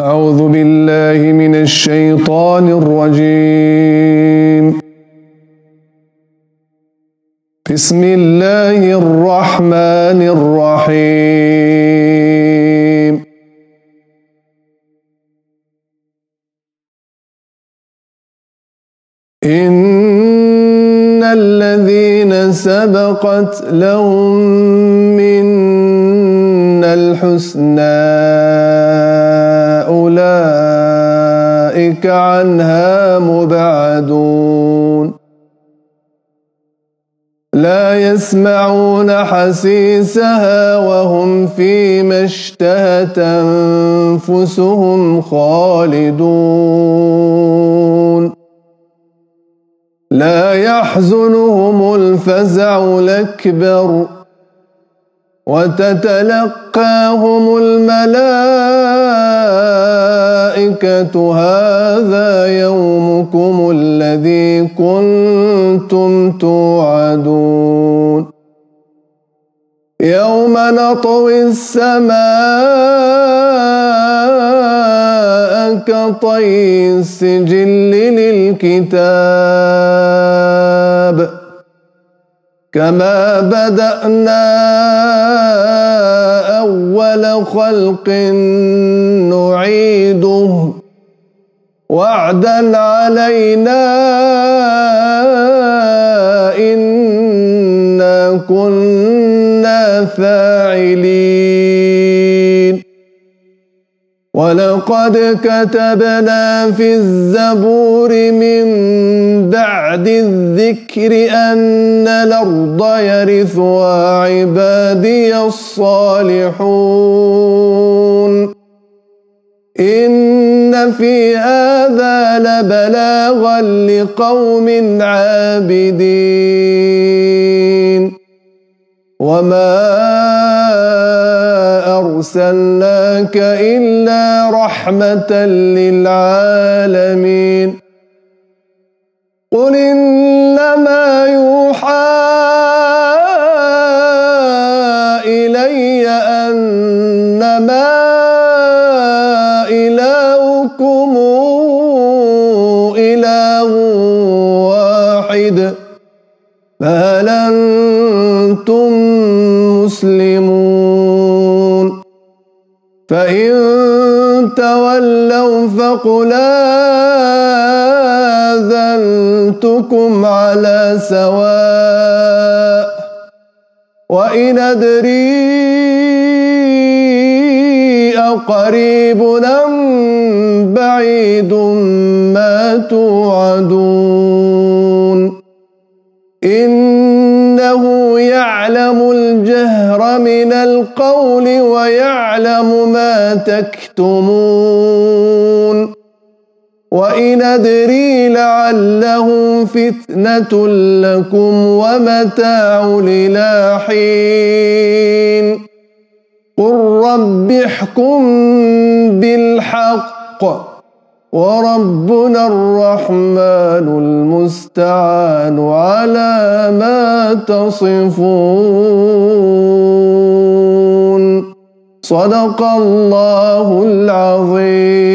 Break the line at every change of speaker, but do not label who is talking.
أعوذ بالله من الشيطان الرجيم. بسم الله الرحمن الرحيم. إن الذين سبقت لهم من الحسنى. أولئك عنها مبعدون. لا يسمعون حسيسها وهم فيما اشتهت أنفسهم خالدون. لا يحزنهم الفزع الأكبر. وتتلقاهم الملائكة هذا الذي كنتم توعدون يوم نطوي السماء كطي السجل للكتاب كما بدأنا أول خلق نعيده وعدا علينا إنا كنا فاعلين. ولقد كتبنا في الزبور من بعد الذكر أن الأرض يرثها عبادي الصالحون. إن في هذا لبلاغا لقوم عابدين. وما أرسلناك إلا رحمة للعالمين. قل إنما مسلمون فإن تولوا فقل آذنتكم على سواء. وإن أدري أقريب أم بعيد ما توعدون. يعلم الجهر من القول ويعلم ما تكتمون. وإن أدري لعله فتنة لكم ومتاع إلى حين. قل رب احكم بالحق. وربنا الرحمن المستعان على ما تصفون. صدق الله العظيم.